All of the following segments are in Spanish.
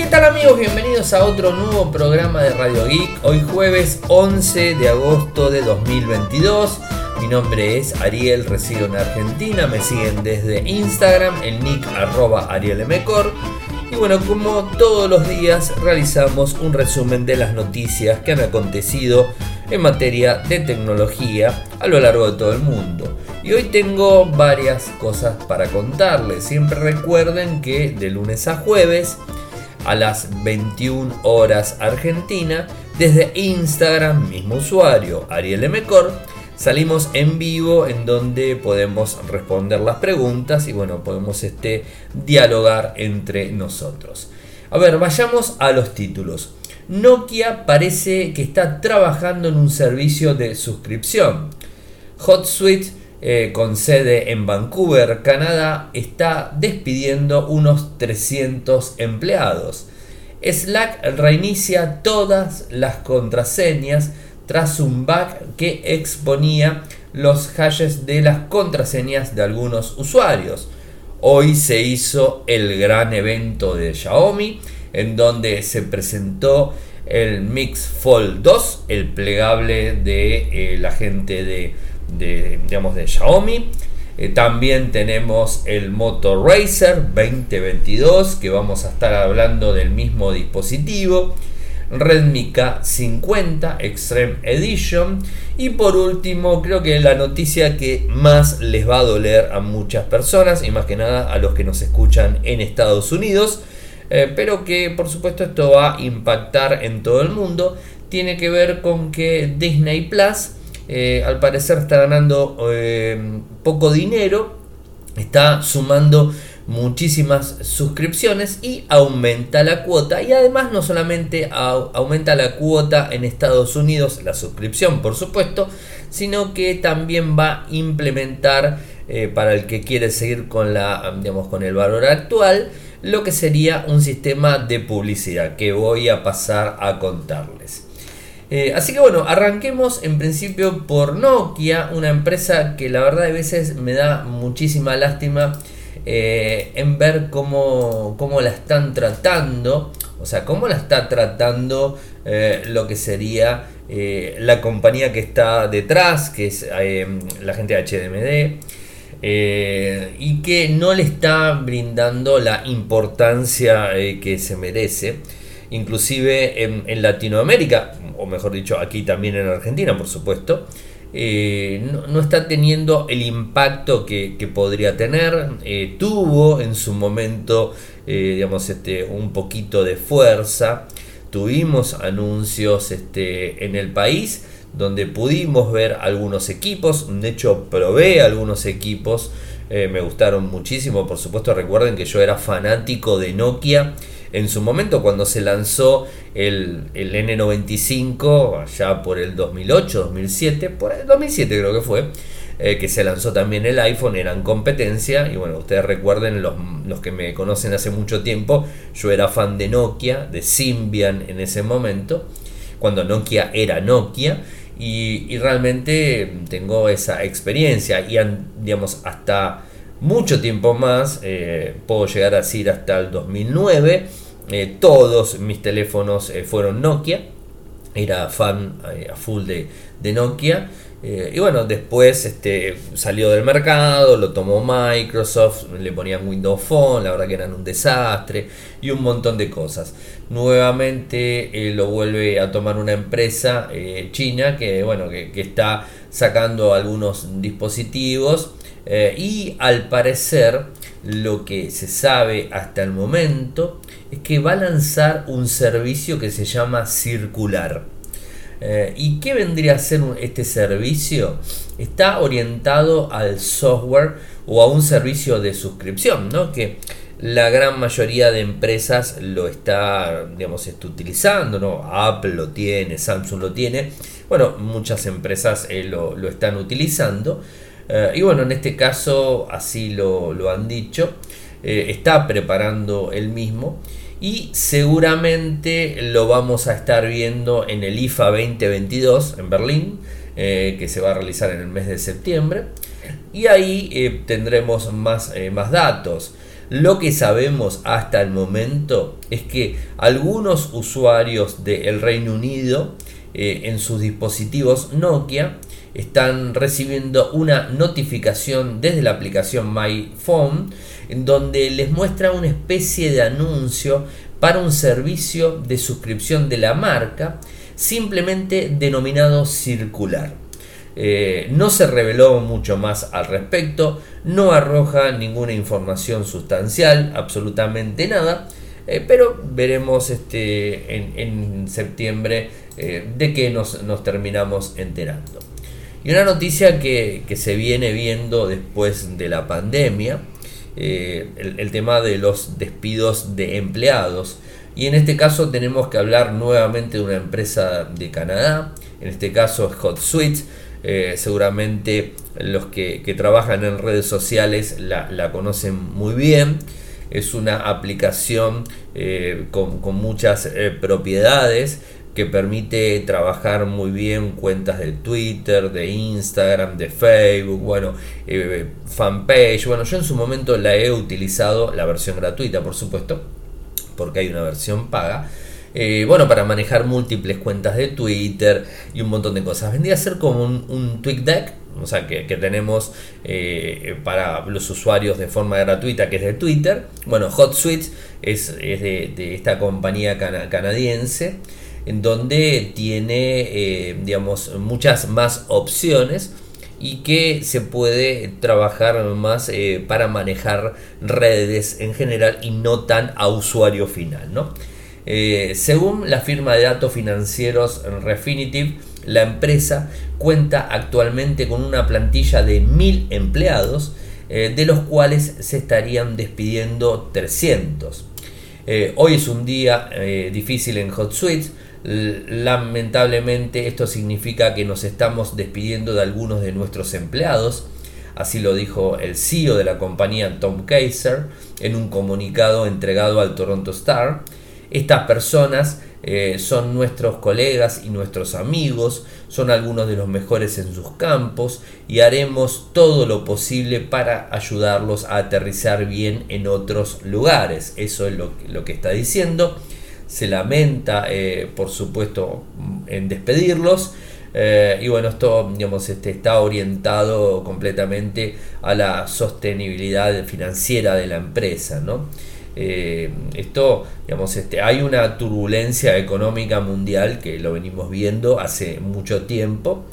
¿Qué tal amigos? Bienvenidos a otro nuevo programa de Radio Geek. Hoy jueves 11 de agosto de 2022. Mi nombre es Ariel, resido en Argentina. Me siguen desde Instagram, el nick arroba arielmcor. Y bueno, como todos los días realizamos un resumen de las noticias que han acontecido en materia de tecnología a lo largo de todo el mundo. Y hoy tengo varias cosas para contarles. Siempre recuerden que de lunes a jueves a las 21 horas Argentina, desde Instagram, mismo usuario, Ariel Mecor, salimos en vivo en donde podemos responder las preguntas y bueno, podemos este, dialogar entre nosotros. A ver, vayamos a los títulos. Nokia parece que está trabajando en un servicio de suscripción. HotSuite eh, con sede en Vancouver, Canadá, está despidiendo unos 300 empleados. Slack reinicia todas las contraseñas tras un bug que exponía los hashes de las contraseñas de algunos usuarios. Hoy se hizo el gran evento de Xiaomi en donde se presentó el Mix Fold 2, el plegable de eh, la gente de de, digamos, de Xiaomi. Eh, también tenemos el Moto Racer 2022, que vamos a estar hablando del mismo dispositivo. Redmi K50 Extreme Edition. Y por último, creo que la noticia que más les va a doler a muchas personas, y más que nada a los que nos escuchan en Estados Unidos, eh, pero que por supuesto esto va a impactar en todo el mundo, tiene que ver con que Disney Plus eh, al parecer está ganando eh, poco dinero, está sumando muchísimas suscripciones y aumenta la cuota y además no solamente aumenta la cuota en Estados Unidos, la suscripción por supuesto, sino que también va a implementar eh, para el que quiere seguir con la digamos con el valor actual lo que sería un sistema de publicidad que voy a pasar a contarles. Eh, así que bueno, arranquemos en principio por Nokia, una empresa que la verdad a veces me da muchísima lástima eh, en ver cómo, cómo, la están tratando, o sea, cómo la está tratando eh, lo que sería la compañía que está detrás, que es la gente de HDMD. y que no le está brindando la importancia que se merece inclusive en, Latinoamérica, o mejor dicho, aquí también en Argentina, por supuesto, eh, no, está teniendo el impacto que, podría tener. Eh, tuvo en su momento, eh, digamos, este, un poquito de fuerza. Tuvimos anuncios este, en el país donde pudimos ver algunos equipos. De hecho, probé algunos equipos. Me gustaron muchísimo. Por supuesto, recuerden que yo era fanático de Nokia. En su momento cuando se lanzó el, N95, allá por el 2008, 2007, por el 2007 creo que fue, eh, que se lanzó también el iPhone, eran competencia, y bueno, ustedes recuerden, los, los, que me conocen hace mucho tiempo, yo era fan de Nokia, de Symbian en ese momento, cuando Nokia era Nokia, y, realmente tengo esa experiencia, y digamos, hasta mucho tiempo más, eh, puedo llegar a decir hasta el 2009, eh, todos mis teléfonos eh, fueron Nokia, era fan a full de, Nokia. Y bueno, después este, salió del mercado, lo tomó Microsoft, le ponían Windows Phone, la verdad que eran un desastre y un montón de cosas. Nuevamente lo vuelve a tomar una empresa china que, bueno, que, está sacando algunos dispositivos eh, y al parecer, lo que se sabe hasta el momento es que va a lanzar un servicio que se llama Circular. Eh, ¿Y qué vendría a ser este servicio? Está orientado al software o a un servicio de suscripción, ¿no? Que la gran mayoría de empresas lo está, digamos, utilizando, ¿no? Apple lo tiene, Samsung lo tiene. Bueno, muchas empresas eh, lo, están utilizando. Eh, y bueno, en este caso así lo, han dicho. Está preparando el mismo y seguramente lo vamos a estar viendo en el IFA 2022 en Berlín, eh, que se va a realizar en el mes de septiembre. Y ahí tendremos más, más datos. Lo que sabemos hasta el momento es que algunos usuarios del Reino Unido eh, en sus dispositivos Nokia están recibiendo una notificación desde la aplicación My Phone en donde les muestra una especie de anuncio para un servicio de suscripción de la marca simplemente denominado circular. Eh, no se reveló mucho más al respecto, no arroja ninguna información sustancial, absolutamente nada, eh, pero veremos este, en, septiembre eh, de qué nos, terminamos enterando. Y una noticia que, se viene viendo después de la pandemia, el, tema de los despidos de empleados. Y en este caso tenemos que hablar nuevamente de una empresa de Canadá, en este caso es Hot Suites, eh, seguramente los que, trabajan en redes sociales la, conocen muy bien. Es una aplicación eh, con, muchas eh, propiedades que permite trabajar muy bien cuentas de Twitter, de Instagram, de Facebook, bueno, fanpage. Bueno, yo en su momento la he utilizado, la versión gratuita por supuesto, porque hay una versión paga eh, bueno, para manejar múltiples cuentas de Twitter y un montón de cosas. Vendría a ser como un, un deck, o sea, que, tenemos eh, para los usuarios de forma gratuita, que es de Twitter. Bueno, HotSuite es, es de, esta compañía canadiense, en donde tiene, eh, digamos, muchas más opciones y que se puede trabajar más para manejar redes en general y no tan a usuario final, ¿no? Eh, según la firma de datos financieros Refinitiv, la empresa cuenta actualmente con una plantilla de mil empleados, eh, de los cuales se estarían despidiendo 300. Eh, hoy es un día difícil en Hot Suites. Lamentablemente esto significa que nos estamos despidiendo de algunos de nuestros empleados. Así lo dijo el CEO de la compañía Tom Kaiser en un comunicado entregado al Toronto Star. Estas personas eh, son nuestros colegas y nuestros amigos, son algunos de los mejores en sus campos y haremos todo lo posible para ayudarlos a aterrizar bien en otros lugares. Eso es lo, que está diciendo. Se lamenta, eh, por supuesto, en despedirlos. Eh, y bueno, esto digamos, este, está orientado completamente a la sostenibilidad financiera de la empresa. ¿no? Eh, esto, digamos, este, hay una turbulencia económica mundial que lo venimos viendo hace mucho tiempo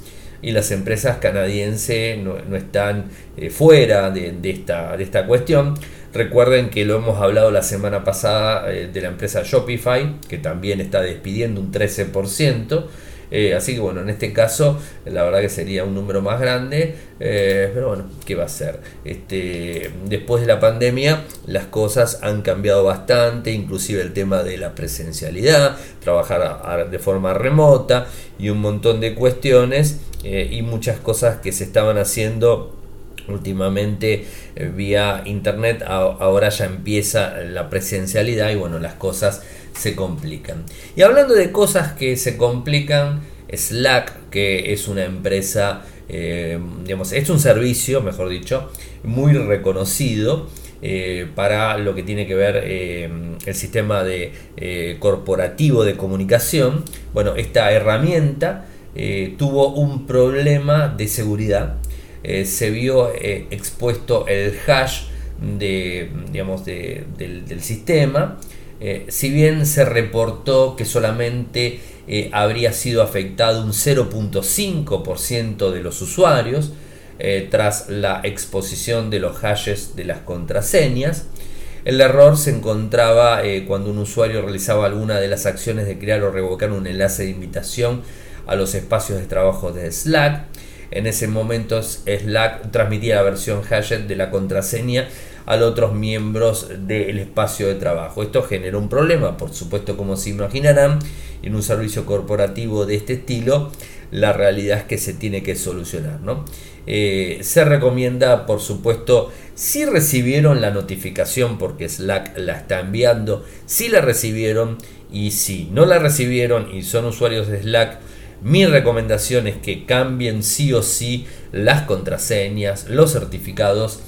y las empresas canadienses no, están eh, fuera de, esta, de esta cuestión. Recuerden que lo hemos hablado la semana pasada eh, de la empresa Shopify, que también está despidiendo un 13%. Eh, así que bueno, en este caso la verdad que sería un número más grande, eh, pero bueno, ¿qué va a ser? Este, después de la pandemia las cosas han cambiado bastante, inclusive el tema de la presencialidad, trabajar de forma remota y un montón de cuestiones eh, y muchas cosas que se estaban haciendo últimamente vía internet ahora ya empieza la presencialidad y bueno las cosas se complican. Y hablando de cosas que se complican, Slack, que es una empresa, eh, digamos, es un servicio, mejor dicho, muy reconocido. Eh, para lo que tiene que ver eh, el sistema de corporativo de comunicación. Bueno, esta herramienta tuvo un problema de seguridad. Se vio expuesto el hash de, digamos, del, sistema eh, si bien se reportó que solamente eh, habría sido afectado un 0.5% de los usuarios eh, tras la exposición de los hashes de las contraseñas, el error se encontraba cuando un usuario realizaba alguna de las acciones de crear o revocar un enlace de invitación a los espacios de trabajo de Slack. En ese momento Slack transmitía la versión hashed de la contraseña a otros miembros del espacio de trabajo. Esto genera un problema, por supuesto, como se imaginarán, en un servicio corporativo de este estilo, la realidad es que se tiene que solucionar. ¿no? Eh, se recomienda, por supuesto, si recibieron la notificación, porque Slack la está enviando, si la recibieron y si no la recibieron y son usuarios de Slack, mi recomendación es que cambien sí o sí las contraseñas, los certificados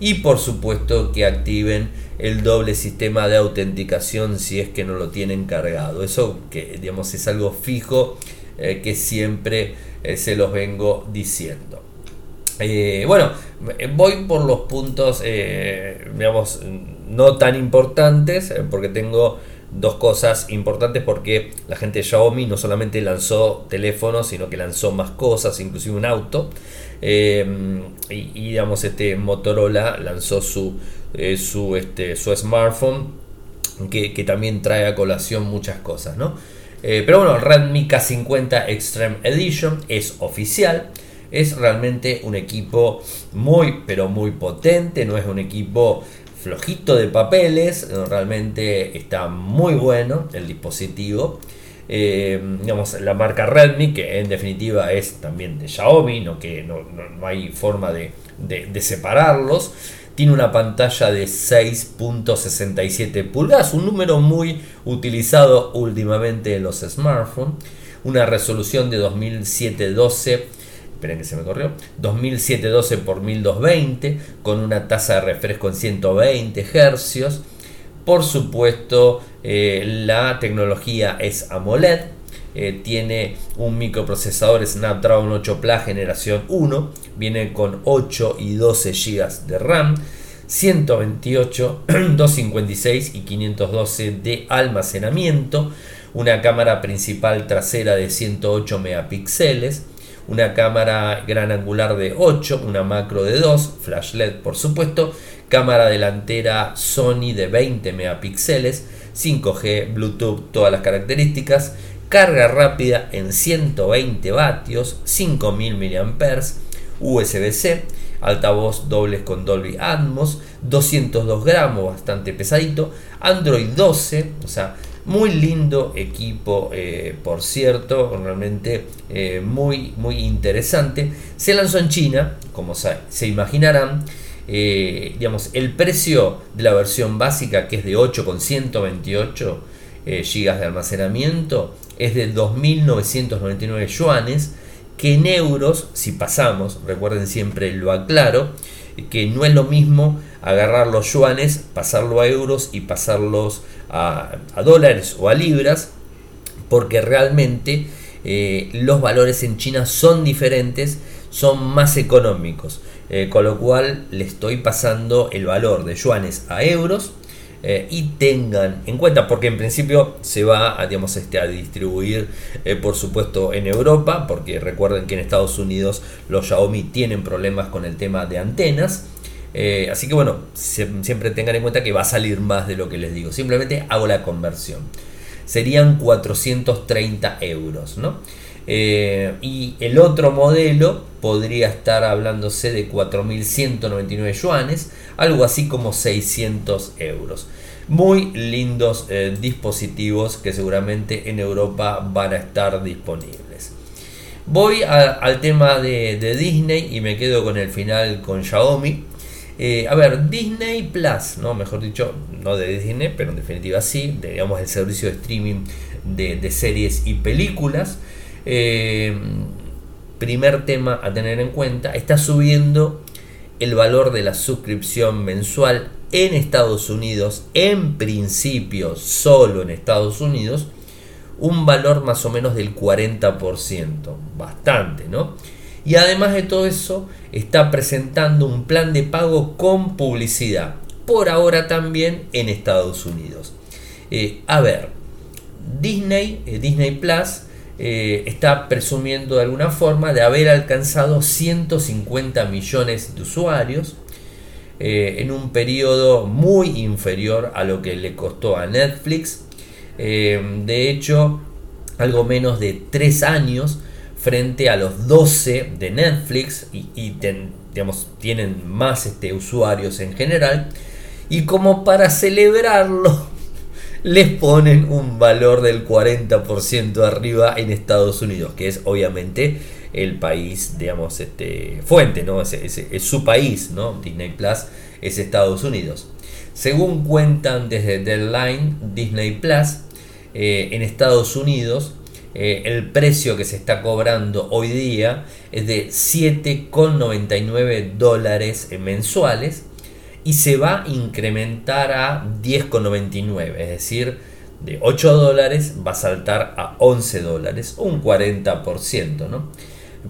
y por supuesto que activen el doble sistema de autenticación si es que no lo tienen cargado. Eso que digamos es algo fijo eh, que siempre eh, se los vengo diciendo. Eh, bueno, voy por los puntos, digamos, no tan importantes, porque tengo dos cosas importantes porque la gente de Xiaomi no solamente lanzó teléfonos, sino que lanzó más cosas, inclusive un auto. y, y, digamos, este Motorola lanzó su eh, su, este, su smartphone, que, también trae a colación muchas cosas, ¿no? Eh, pero bueno, Redmi K50 Extreme Edition es oficial. Es realmente un equipo muy, pero muy potente. No es un equipo flojito de papeles. Realmente está muy bueno el dispositivo. Eh, digamos, la marca Redmi, que en definitiva es también de Xiaomi, no, que no, hay forma de, de separarlos. Tiene una pantalla de 6.67 pulgadas, un número muy utilizado últimamente en los smartphones. Una resolución de 2712 esperen que se me corrió, 2712 x 1220 con una tasa de refresco en 120 Hz. Por supuesto, eh, la tecnología es AMOLED, eh, tiene un microprocesador Snapdragon 8 Plus generación 1, viene con 8 y 12 GB de RAM, 128, 256 y 512 de almacenamiento, una cámara principal trasera de 108 megapíxeles, una cámara gran angular de 8, una macro de 2, flash LED por supuesto, cámara delantera Sony de 20 megapíxeles, 5G, Bluetooth, todas las características, carga rápida en 120 vatios, 5000 mAh, USB-C, altavoz dobles con Dolby Atmos, 202 gramos, bastante pesadito, Android 12, o sea, muy lindo equipo, eh, por cierto, realmente eh, muy, muy interesante. Se lanzó en China, como se, imaginarán. Eh, digamos, el precio de la versión básica, que es de 8,128 GB de almacenamiento, es de 2.999 yuanes, que en euros, si pasamos, recuerden siempre lo aclaro, que no es lo mismo agarrar los yuanes, pasarlo a euros y pasarlos a, dólares o a libras, porque realmente eh, los valores en China son diferentes, son más económicos, eh, con lo cual le estoy pasando el valor de yuanes a euros eh, y tengan en cuenta, porque en principio se va a, digamos, este, a distribuir, por supuesto, en Europa, porque recuerden que en Estados Unidos los Xiaomi tienen problemas con el tema de antenas. Eh, así que bueno, siempre tengan en cuenta que va a salir más de lo que les digo. Simplemente hago la conversión. Serían 430 euros, ¿no? y el otro modelo podría estar hablándose de 4.199 yuanes, algo así como 600 euros. Muy lindos eh, dispositivos que seguramente en Europa van a estar disponibles. Voy al tema de, Disney y me quedo con el final con Xiaomi. Eh, a ver, Disney Plus, ¿no? mejor dicho, no de Disney, pero en definitiva sí, digamos el servicio de streaming de, series y películas. Eh, primer tema a tener en cuenta, está subiendo el valor de la suscripción mensual en Estados Unidos, en principio solo en Estados Unidos, un valor más o menos del 40%, bastante, ¿no? Y además de todo eso, está presentando un plan de pago con publicidad, por ahora también en Estados Unidos. Eh, a ver, Disney, eh, Disney Plus, eh, está presumiendo de alguna forma de haber alcanzado 150 millones de usuarios en un periodo muy inferior a lo que le costó a Netflix. De hecho, algo menos de 3 años frente a los 12 de Netflix y, digamos, tienen más este, usuarios en general. Y como para celebrarlo, les ponen un valor del 40% arriba en Estados Unidos, que es obviamente el país, digamos, este, fuente, ¿no? Es, es, su país, ¿no? Disney Plus es Estados Unidos. Según cuentan desde Deadline, Disney Plus eh, en Estados Unidos, eh, el precio que se está cobrando hoy día es de 7,99 dólares mensuales y se va a incrementar a 10,99, es decir, de 8 dólares va a saltar a 11 dólares, un 40%, ¿no?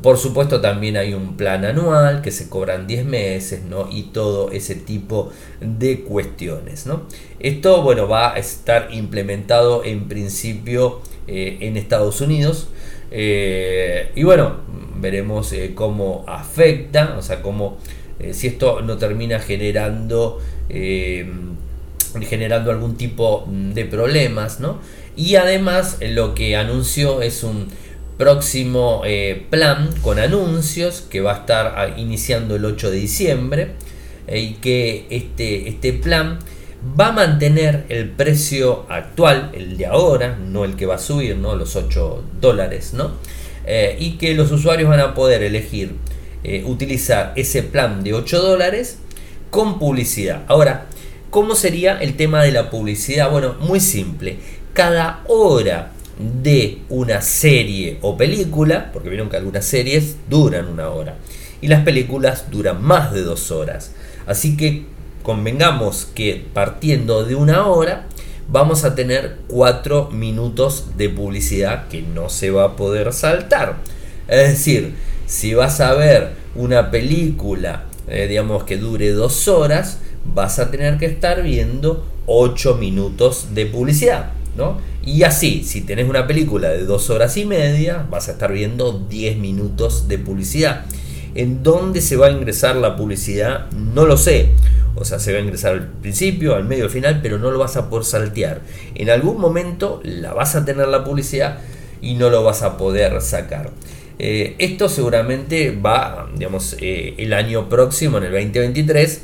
Por supuesto también hay un plan anual que se cobran 10 meses, ¿no? Y todo ese tipo de cuestiones, ¿no? Esto, bueno, va a estar implementado en principio eh, en Estados Unidos. Eh, y bueno, veremos eh, cómo afecta, o sea, cómo, si esto no termina generando, generando algún tipo de problemas, ¿no? Y además lo que anunció es un próximo eh, plan con anuncios que va a estar iniciando el 8 de diciembre eh, y que este, este plan va a mantener el precio actual, el de ahora, no el que va a subir, ¿no? los 8 dólares, ¿no? Eh, y que los usuarios van a poder elegir utilizar ese plan de 8 dólares con publicidad. Ahora, ¿cómo sería el tema de la publicidad? Bueno, muy simple. Cada hora de una serie o película, porque vieron que algunas series duran una hora y las películas duran más de dos horas. Así que convengamos que partiendo de una hora vamos a tener cuatro minutos de publicidad que no se va a poder saltar. Es decir, si vas a ver una película, eh, digamos que dure dos horas, vas a tener que estar viendo 8 minutos de publicidad. Y así, si tenés una película de dos horas y media, vas a estar viendo 10 minutos de publicidad. ¿En dónde se va a ingresar la publicidad? No lo sé. O sea, se va a ingresar al principio, al medio, al final, pero no lo vas a poder saltear. En algún momento la vas a tener la publicidad y no lo vas a poder sacar. Eh, esto seguramente va, digamos, eh, el año próximo, en el 2023, eh,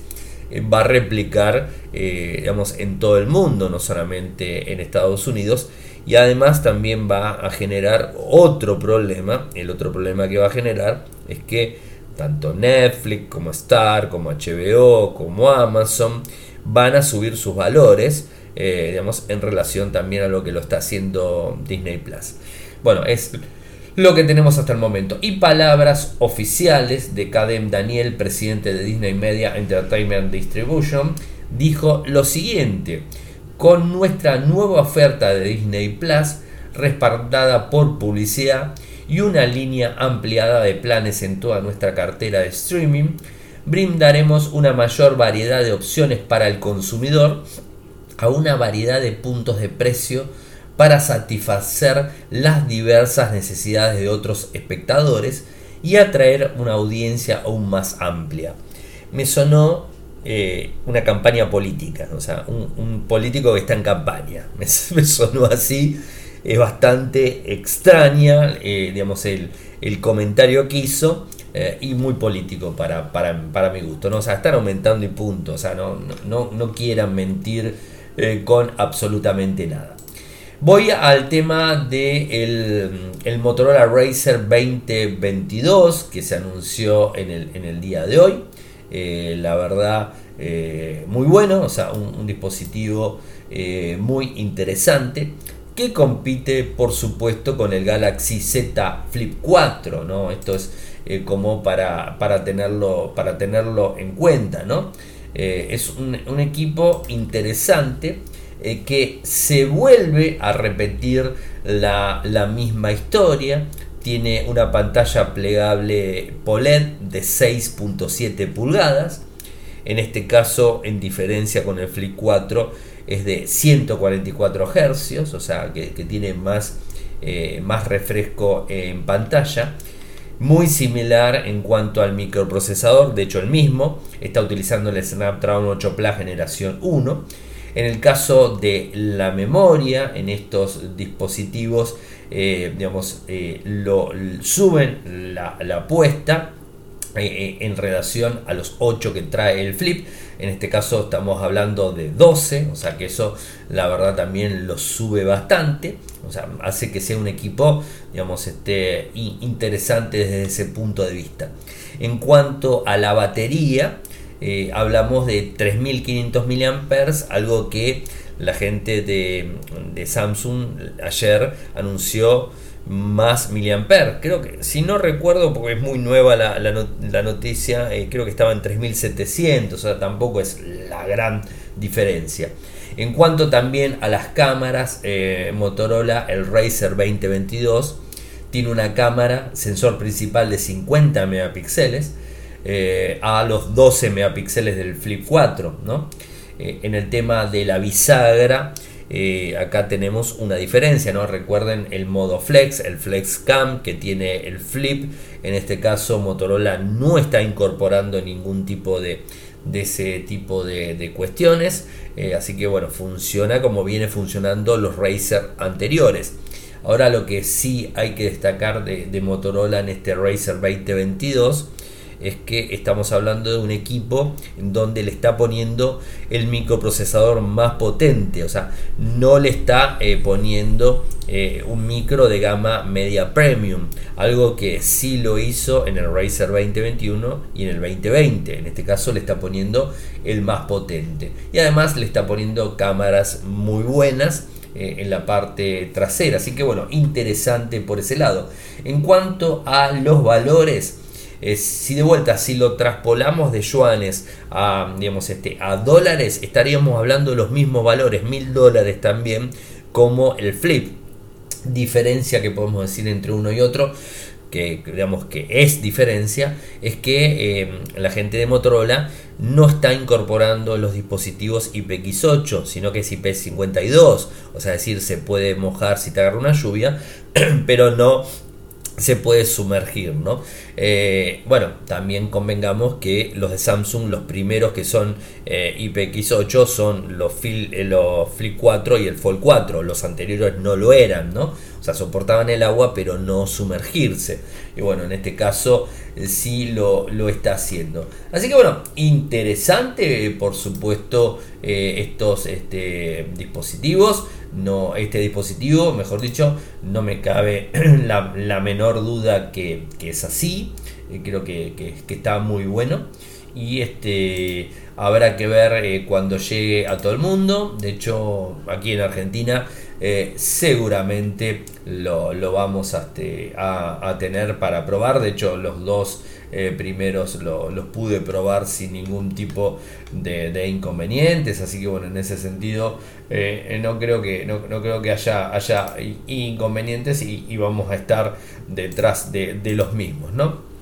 va a replicar eh, digamos, en todo el mundo, no solamente en Estados Unidos. Y además también va a generar otro problema. El otro problema que va a generar es que tanto Netflix como Star, como HBO, como Amazon van a subir sus valores, eh, digamos, en relación también a lo que lo está haciendo Disney Plus. Bueno, es lo que tenemos hasta el momento. Y palabras oficiales de Kadem Daniel, presidente de Disney Media Entertainment Distribution, dijo lo siguiente, con nuestra nueva oferta de Disney Plus, respaldada por publicidad y una línea ampliada de planes en toda nuestra cartera de streaming, brindaremos una mayor variedad de opciones para el consumidor a una variedad de puntos de precio para satisfacer las diversas necesidades de otros espectadores y atraer una audiencia aún más amplia. Me sonó eh, una campaña política, o sea, un, político que está en campaña. Me, sonó así, es bastante extraña, eh, digamos, el, comentario que hizo. Eh, y muy político para, para, mi gusto. O sea, están aumentando y punto. O sea, no, no, no quieran mentir con absolutamente nada. Voy al tema de el, Motorola Racer 2022 que se anunció en el, en el día de hoy. Eh, la verdad, eh, muy bueno, o sea, un, dispositivo eh, muy interesante que compite, por supuesto, con el Galaxy Z Flip 4, ¿no? Esto es como para, para, tenerlo, para tenerlo en cuenta, ¿no? es un equipo interesante eh, que se vuelve a repetir la, misma historia. Tiene una pantalla plegable POLED de 6.7 pulgadas. En este caso, en diferencia con el Flip 4, es de 144 Hz, o sea que, tiene más, eh, más refresco en pantalla. Muy similar en cuanto al microprocesador, de hecho el mismo, está utilizando el Snapdragon 8 Plus generación 1 en el caso de la memoria, en estos dispositivos, eh, digamos, eh, lo, suben la, apuesta eh, en relación a los 8 que trae el flip. En este caso estamos hablando de 12, o sea que eso la verdad también lo sube bastante. O sea, hace que sea un equipo, digamos, este, interesante desde ese punto de vista. En cuanto a la batería, eh, hablamos de 3500 mAh, algo que la gente de, Samsung ayer anunció más miliamper. Creo que, si no recuerdo, porque es muy nueva la, noticia, eh, creo que estaba en 3700, o sea, tampoco es la gran diferencia. En cuanto también a las cámaras, eh, Motorola, el Razer 2022, tiene una cámara, sensor principal de 50 megapíxeles, eh, a los 12 megapíxeles del Flip 4. ¿no? Eh, en el tema de la bisagra, acá tenemos una diferencia, ¿no? Recuerden el modo flex, el flex cam que tiene el flip. En este caso Motorola no está incorporando ningún tipo de, de ese tipo de, cuestiones. Eh, así que bueno, funciona como viene funcionando los Razer anteriores. Ahora lo que sí hay que destacar de, de Motorola en este Razer 2022 es que estamos hablando de un equipo donde le está poniendo el microprocesador más potente, o sea, no le está eh, poniendo eh, un micro de gama media premium, algo que sí lo hizo en el Razer 2021 y en el 2020, en este caso le está poniendo el más potente y además le está poniendo cámaras muy buenas eh, en la parte trasera. Así que bueno, interesante por ese lado. En cuanto a los valores, si de vuelta, si lo traspolamos de yuanes a, digamos, este, a dólares, estaríamos hablando de los mismos valores, mil dólares también, como el flip. Diferencia que podemos decir entre uno y otro, que digamos que es diferencia, es que eh, la gente de Motorola no está incorporando los dispositivos IPX8, sino que es IP52, o sea, decir, se puede mojar si te agarra una lluvia, pero no se puede sumergir, ¿no? Eh, bueno, también convengamos que los de Samsung, los primeros que son eh, IPX8 son los, eh, los Flip 4 y el Fold 4, los anteriores no lo eran, ¿no? O sea, soportaban el agua pero no sumergirse. Y bueno, en este caso sí lo, lo está haciendo. Así que bueno, interesante por supuesto estos este, dispositivos no, este dispositivo, mejor dicho, no me cabe la, menor duda que, es así. Eh, creo que, está muy bueno. Y este habrá que ver eh, cuando llegue a todo el mundo. De hecho, aquí en Argentina eh, seguramente lo, vamos este, a, tener para probar. De hecho, los dos eh, primeros los pude probar sin ningún tipo de, inconvenientes. Así que bueno, en ese sentido eh, no, creo que, no, creo que haya, haya inconvenientes y, vamos a estar detrás de, los mismos. ¿no?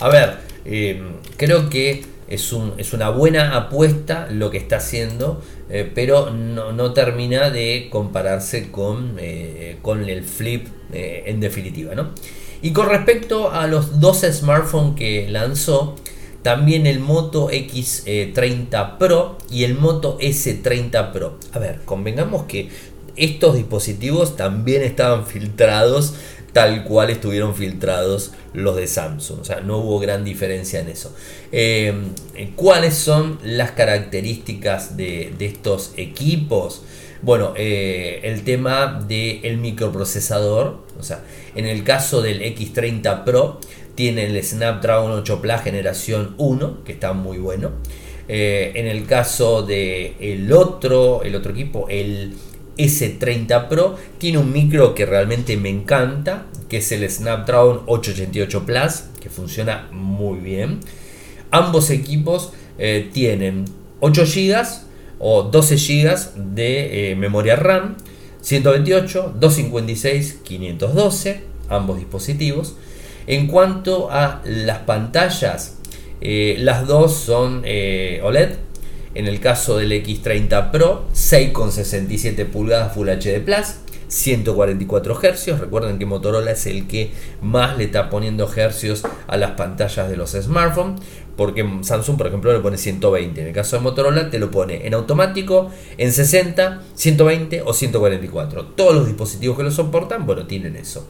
a ver, creo que es, un, es una buena apuesta lo que está haciendo, eh, pero no, termina de compararse con, eh, con el flip eh, en definitiva. ¿no? Y con respecto a los dos smartphones que lanzó, también el Moto X30 Pro y el Moto S30 Pro. A ver, convengamos que estos dispositivos también estaban filtrados tal cual estuvieron filtrados los de Samsung. O sea, no hubo gran diferencia en eso. Eh, ¿Cuáles son las características de, estos equipos? Bueno, eh, el tema del microprocesador. O sea, en el caso del X30 Pro, tiene el Snapdragon 8 Plus generación 1, que está muy bueno. Eh, en el caso del el otro, el otro equipo, el S30 Pro tiene un micro que realmente me encanta, que es el Snapdragon 888 Plus, que funciona muy bien. Ambos equipos eh, tienen 8 GB o 12 GB de eh, memoria RAM, 128, 256, 512, ambos dispositivos. En cuanto a las pantallas, eh, las dos son OLED en el caso del X30 Pro, 6,67 pulgadas Full HD Plus, 144 Hz. Recuerden que Motorola es el que más le está poniendo hercios a las pantallas de los smartphones. Porque Samsung, por ejemplo, le pone 120. En el caso de Motorola, te lo pone en automático, en 60, 120 o 144. Todos los dispositivos que lo soportan, bueno, tienen eso.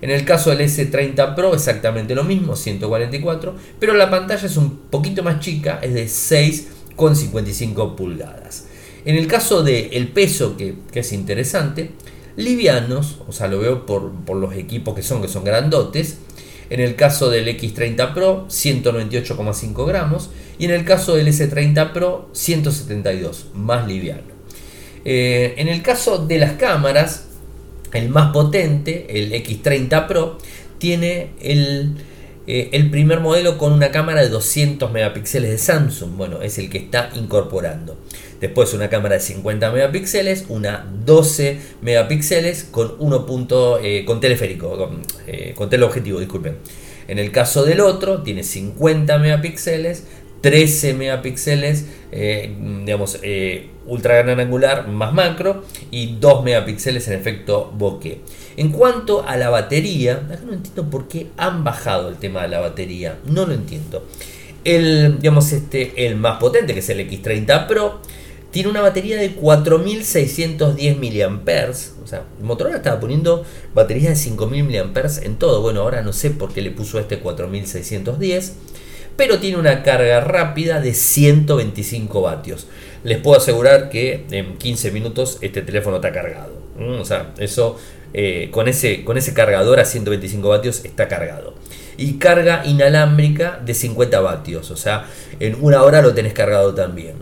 En el caso del S30 Pro, exactamente lo mismo, 144. Pero la pantalla es un poquito más chica, es de 6 con 55 pulgadas. En el caso del el peso, que, es interesante, livianos, o sea, lo veo por, los equipos que son, que son grandotes. En el caso del X30 Pro, 198,5 gramos. Y en el caso del S30 Pro, 172, más liviano. Eh, en el caso de las cámaras, el más potente, el X30 Pro, tiene el, eh, el primer modelo con una cámara de 200 megapíxeles de Samsung. Bueno, es el que está incorporando. Después una cámara de 50 megapíxeles, una 12 megapíxeles con 1. Eh, con teleférico, con, con teleobjetivo, disculpen. En el caso del otro, tiene 50 megapíxeles, 13 megapíxeles, eh, digamos, eh, ultra gran angular más macro y 2 megapíxeles en efecto bokeh. En cuanto a la batería, no entiendo por qué han bajado el tema de la batería, no lo entiendo. El, digamos, este, el más potente, que es el X30 Pro, tiene una batería de 4610 mAh. O sea, Motorola estaba poniendo baterías de 5000 mAh en todo. Bueno, ahora no sé por qué le puso este 4610 pero tiene una carga rápida de 125 vatios. Les puedo asegurar que en 15 minutos este teléfono está cargado. O sea, eso eh, con, ese, con ese cargador a 125 vatios está cargado. Y carga inalámbrica de 50 vatios. O sea, en una hora lo tenés cargado también.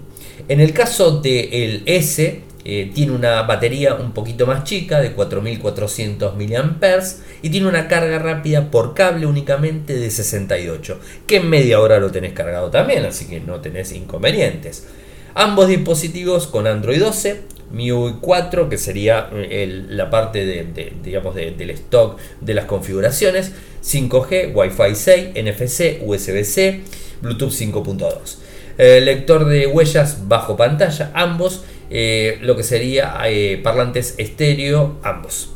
En el caso del S, eh, tiene una batería un poquito más chica de 4400 mAh y tiene una carga rápida por cable únicamente de 68, que en media hora lo tenés cargado también, así que no tenés inconvenientes. Ambos dispositivos con Android 12, MIUI 4, que sería eh, la parte de, digamos del stock de las configuraciones, 5G, Wi-Fi 6, NFC, USB-C, Bluetooth 5.2. lector de huellas bajo pantalla, ambos eh, lo que sería eh, parlantes estéreo, ambos.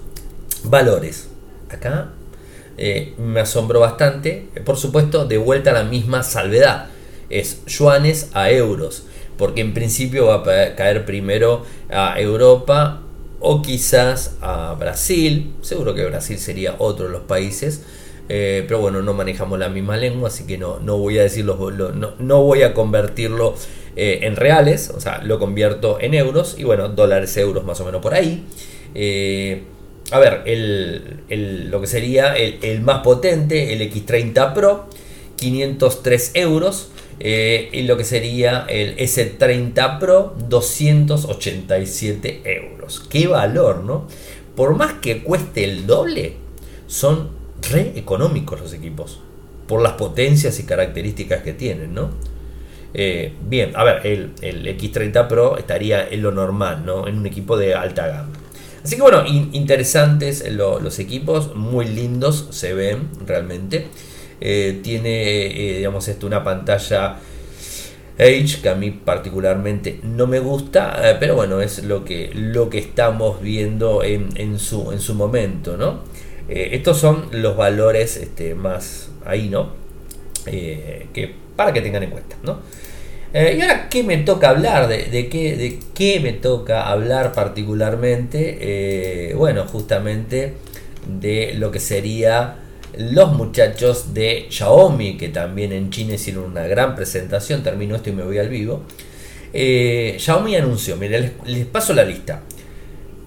Valores. Acá eh, me asombró bastante. Por supuesto, de vuelta a la misma salvedad. Es yuanes a euros. Porque en principio va a caer primero a Europa o quizás a Brasil. Seguro que Brasil sería otro de los países. pero bueno, no manejamos la misma lengua, así que no, no voy a decirlo, no, no voy a convertirlo eh, en reales, o sea, lo convierto en euros y bueno, dólares, euros más o menos por ahí. Eh, a ver, el, lo que sería el, más potente, el X30 Pro, 503 euros. Eh, y lo que sería el S30 Pro, 287 euros. Qué valor, ¿no? Por más que cueste el doble, son re económicos los equipos. Por las potencias y características que tienen, ¿no? Eh, bien, a ver, el, X30 Pro estaría en lo normal, ¿no? En un equipo de alta gama. Así que bueno, interesantes los equipos, muy lindos se ven realmente. Eh, tiene, eh, digamos, esto, una pantalla H que a mí particularmente no me gusta, pero bueno, es lo que, lo que estamos viendo en, su, en su momento, ¿no? estos son los valores este, más ahí, ¿no? que para que tengan en cuenta, ¿no? Eh, y ahora, ¿qué me toca hablar? ¿De, qué, de qué me toca hablar particularmente? Eh, bueno, justamente de lo que sería los muchachos de Xiaomi, que también en China hicieron una gran presentación. Termino esto y me voy al vivo. Eh, Xiaomi anunció, miren, les, paso la lista.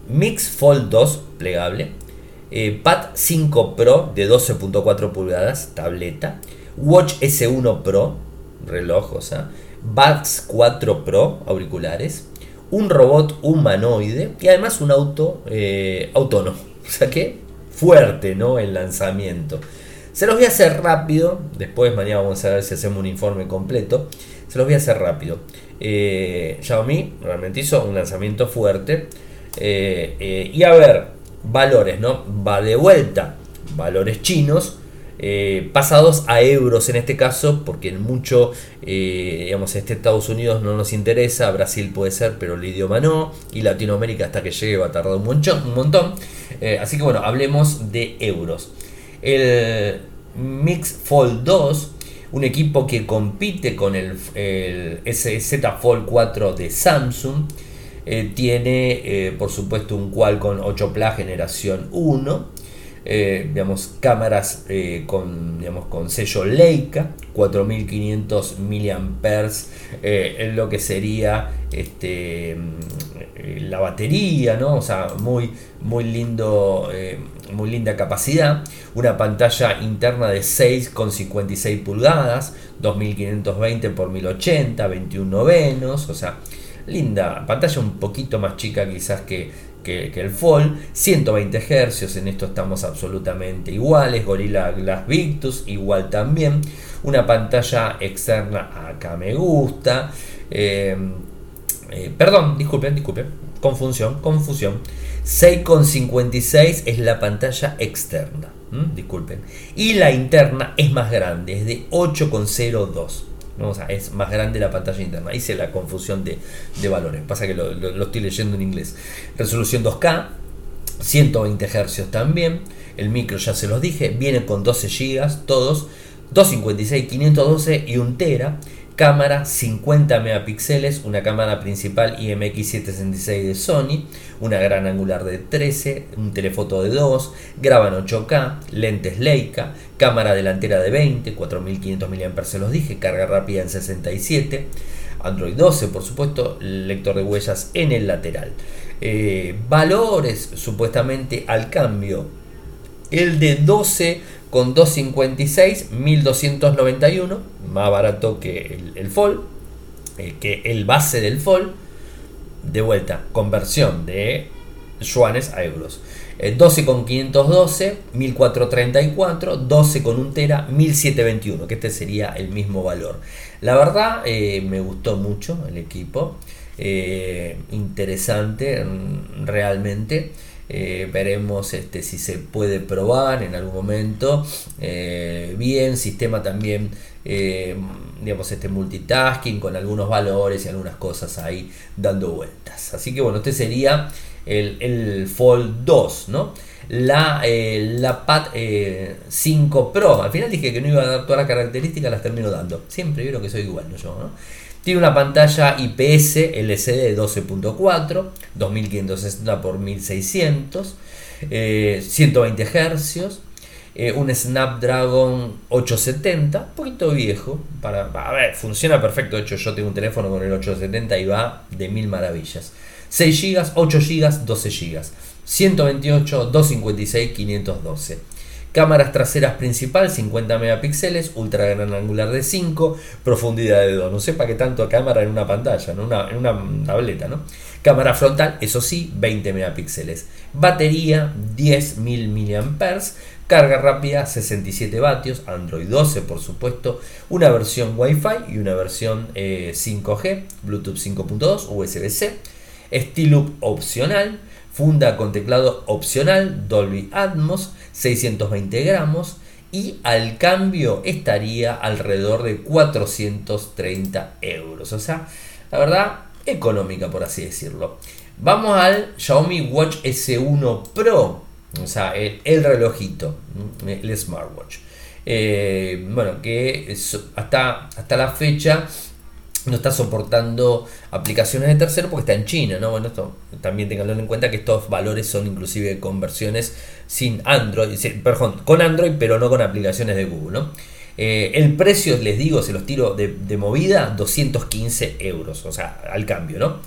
Mix Fold 2 plegable, Pad 5 Pro de 12.4 pulgadas, tableta, Watch S1 Pro, reloj, o sea, Buds 4 Pro, auriculares, un robot humanoide y además un auto eh, autónomo. O sea que fuerte, ¿no? El lanzamiento. Se los voy a hacer rápido. Después mañana vamos a ver si hacemos un informe completo. Se los voy a hacer rápido. Eh, Xiaomi realmente hizo un lanzamiento fuerte. Eh, y a ver, valores, ¿no? Va de vuelta. Valores chinos eh, pasados a euros en este caso, porque en mucho, eh, digamos, este Estados Unidos no nos interesa, Brasil puede ser, pero el idioma no, y Latinoamérica hasta que llegue va a tardar un, un montón. Eh, así que bueno, hablemos de euros. El Mix Fold 2, un equipo que compite con el, el Z Fold 4 de Samsung, tiene por supuesto un Qualcomm 8 Plus generación 1 eh, digamos, cámaras eh, con, digamos, con sello Leica, 4500 mAh eh, en lo que sería este, mm, la batería, ¿no? O sea, muy, muy, lindo, muy linda capacidad. Una pantalla interna de 6,56 pulgadas, 2520 x 1080, 21 novenos, o sea, linda pantalla un poquito más chica quizás que, que, el Fold, 120 Hz, en esto estamos absolutamente iguales, Gorilla Glass Victus igual también, una pantalla externa acá me gusta, eh, eh, perdón, disculpen, disculpen, confusión, confusión, 6,56 es la pantalla externa, disculpen, y la interna es más grande, es de 8,02 es más grande la pantalla interna. Hice la confusión de, valores. Pasa que lo, estoy leyendo en inglés. Resolución 2K, 120 Hz también. El micro ya se los dije. Viene con 12 GB, todos. 256, 512 y 1 tera cámara 50 megapíxeles, una cámara principal IMX766 de Sony, una gran angular de 13, un telefoto de 2, graban 8K, lentes Leica, cámara delantera de 20, 4500 mAh se los dije, carga rápida en 67, Android 12 por supuesto, lector de huellas en el lateral. Eh, valores supuestamente al cambio, el de 12 con 256, 1291, más barato que el, el eh, que el base del Fall. De vuelta, conversión de yuanes a euros. 12 eh, con 512, 1434, 12 con 1 tera, 1721, que este sería el mismo valor. La verdad, eh, me gustó mucho el equipo. interesante mm, realmente. Eh, veremos este, si se puede probar en algún momento. Eh, bien, sistema también, eh, digamos, este multitasking con algunos valores y algunas cosas ahí dando vueltas. Así que bueno, este sería el, el Fold 2, ¿no? La, la Pad 5 Pro. Al final dije que no iba a dar todas las características, las termino dando. Siempre creo que soy igual, ¿no? Yo. Tiene una pantalla IPS LCD de 12.4, 2560 x 1600, 120 Hz, un Snapdragon 870, un poquito viejo, para, a ver, funciona perfecto, de hecho yo tengo un teléfono con el 870 y va de mil maravillas. 6 GB, 8 GB, 12 GB, 128, 256, 512. Cámaras traseras principal 50 megapíxeles, ultra gran angular de 5, profundidad de 2. No sé para qué tanto cámara en una pantalla, en una, en una tableta, ¿no? Cámara frontal, eso sí, 20 megapíxeles. Batería 10.000 mAh. Carga rápida 67 vatios, Android 12 por supuesto, una versión Wi-Fi y una versión 5G, eh, Bluetooth 5.2, USB-C, estilo opcional, funda con teclado opcional, Dolby Atmos, 620 gramos y al cambio estaría alrededor de 430 euros. O sea, la verdad, económica por así decirlo. Vamos al Xiaomi Watch S1 Pro, o sea, el, relojito, el smartwatch. Eh, bueno, que hasta, hasta la fecha no está soportando aplicaciones de tercero porque está en China, ¿no? Bueno, esto también tenganlo en cuenta que estos valores son inclusive conversiones sin Android, perdón, con Android, pero no con aplicaciones de Google. Eh, el precio, les digo, se los tiro de, movida, 215 euros, o sea, al cambio, ¿no?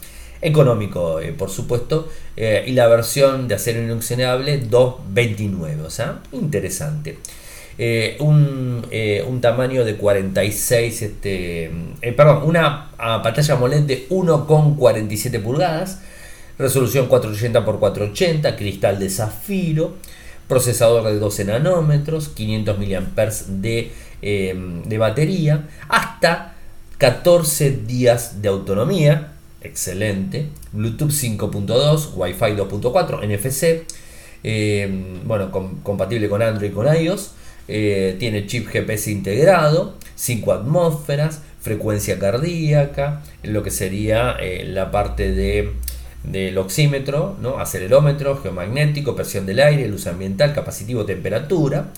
Económico, eh, por supuesto, eh, y la versión de acero inoxidable, 229, o sea, interesante. Eh, eh, un, tamaño de 46, este, eh, perdón, una pantalla AMOLED de 1,47 pulgadas, resolución 480 x 480, cristal de zafiro, procesador de 12 nanómetros, 500 mAh de, de batería, hasta 14 días de autonomía, excelente, Bluetooth 5.2, Wi-Fi 2.4, NFC, bueno, compatible con Android y con iOS, eh, tiene chip GPS integrado, 5 atmósferas, frecuencia cardíaca, lo que sería eh, la parte de, del oxímetro, ¿no? acelerómetro, geomagnético, presión del aire, luz ambiental, capacitivo, temperatura.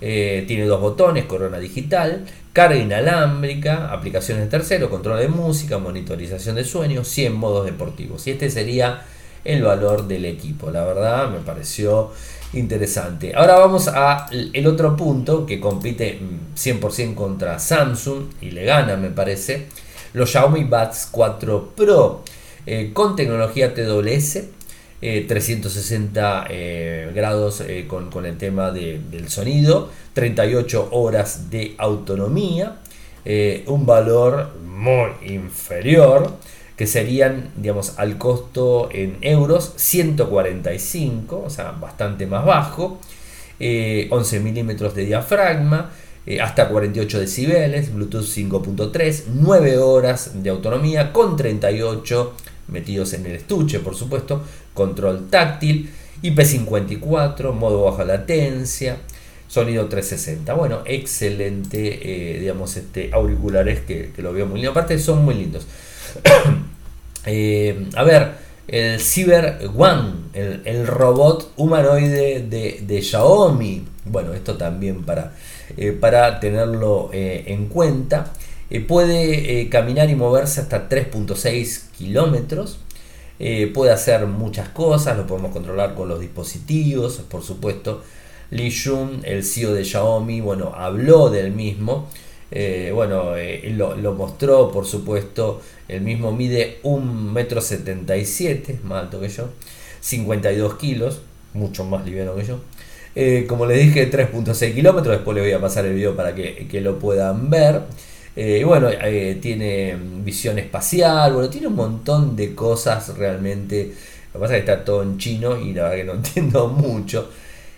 Eh, tiene dos botones, corona digital, carga inalámbrica, aplicaciones de tercero, control de música, monitorización de sueños, 100 modos deportivos. Y este sería el valor del equipo. La verdad me pareció interesante. Ahora vamos a el otro punto que compite 100% contra Samsung y le gana, me parece. Los Xiaomi Buds 4 Pro eh, con tecnología TWS. 360 eh, eh, grados con, con, el tema del sonido, 38 horas de autonomía, un valor muy inferior que serían, digamos, al costo en euros 145, o sea, bastante más bajo, 11 eh, milímetros de diafragma, eh, hasta 48 decibeles, Bluetooth 5.3, 9 horas de autonomía con 38 metidos en el estuche, por supuesto, control táctil, IP54, modo baja latencia, sonido 360. Bueno, excelente, eh, digamos, este, auriculares que, lo veo muy lindo. Aparte son muy lindos. Eh, a ver, el Cyber One, el, robot humanoide de, Xiaomi. Bueno, esto también para, eh, para tenerlo en cuenta. puede caminar y moverse hasta 3.6 kilómetros. puede hacer muchas cosas, lo podemos controlar con los dispositivos, por supuesto Li Jun, el CEO de Xiaomi, bueno, habló del mismo. Eh, bueno, eh, lo, mostró, por supuesto. El mismo mide 1,77 m, más alto que yo. 52 kilos, mucho más liviano que yo. Eh, como les dije, 3.6 kilómetros. Después les voy a pasar el video para que, lo puedan ver. bueno, tiene visión espacial, bueno, tiene un montón de cosas realmente. Lo que pasa es que está todo en chino y la verdad que no entiendo mucho.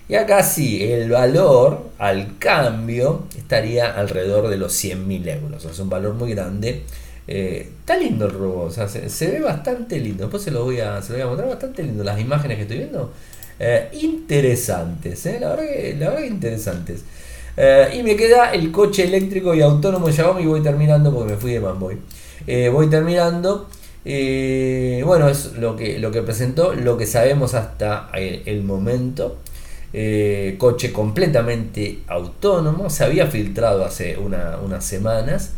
Y acá sí, el valor al cambio estaría alrededor de los 100.000 euros. es un valor muy grande. Eh, está lindo el robot, se, ve bastante lindo. Después se lo, voy a, se lo voy a mostrar bastante lindo. Las imágenes que estoy viendo, eh, interesantes, eh, la, verdad que, interesantes. y me queda el coche eléctrico y autónomo de Xiaomi. Voy terminando porque me fui de Manboy. voy terminando. bueno, es lo que, lo que presentó, lo que sabemos hasta el momento. Eh, coche completamente autónomo, se había filtrado hace unas semanas.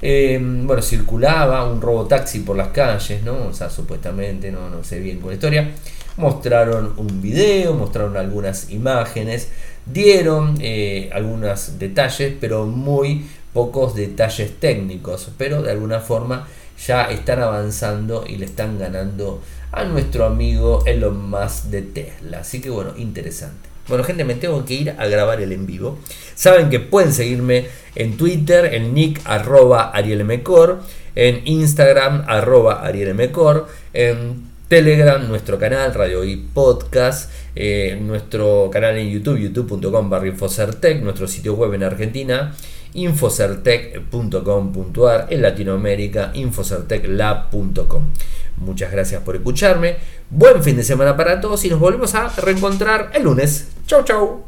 Eh, bueno, circulaba un robotaxi por las calles, ¿no? O sea, supuestamente, no, no sé bien con la historia. Mostraron un video, mostraron algunas imágenes, dieron eh, algunos detalles, pero muy pocos detalles técnicos. Pero de alguna forma ya están avanzando y le están ganando a nuestro amigo Elon Musk de Tesla. Así que bueno, interesante. Bueno, gente, me tengo que ir a grabar el en vivo. Saben que pueden seguirme en Twitter, en nick arroba arielmecor, en Instagram arroba arielmecor, en Telegram, nuestro canal Radio y Podcast, eh, nuestro canal en YouTube, youtube.com Infocertec, nuestro sitio web en Argentina, infocertec.com.ar, en Latinoamérica, infocerteclab.com. Muchas gracias por escucharme. Buen fin de semana para todos y nos volvemos a reencontrar el lunes. Chau, chau.